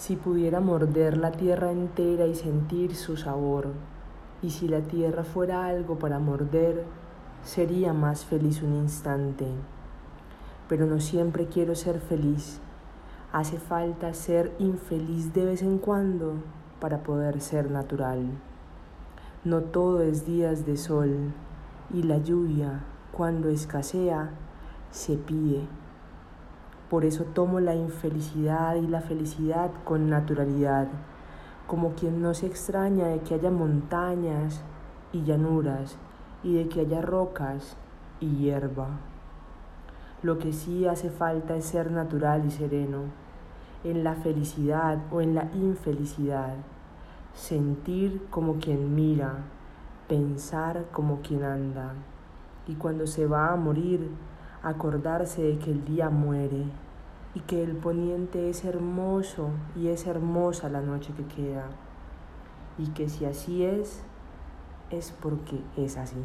Si pudiera morder la tierra entera y sentir su sabor, y si la tierra fuera algo para morder, sería más feliz un instante. Pero no siempre quiero ser feliz. Hace falta ser infeliz de vez en cuando para poder ser natural. No todo es días de sol y la lluvia, cuando escasea, se pide. Por eso tomo la infelicidad y la felicidad con naturalidad, como quien no se extraña de que haya montañas y llanuras y de que haya rocas y hierba. Lo que sí hace falta es ser natural y sereno, en la felicidad o en la infelicidad, sentir como quien mira, pensar como quien anda, y cuando se va a morir, acordarse de que el día muere y que el poniente es hermoso y es hermosa la noche que queda y que si así es, es porque es así.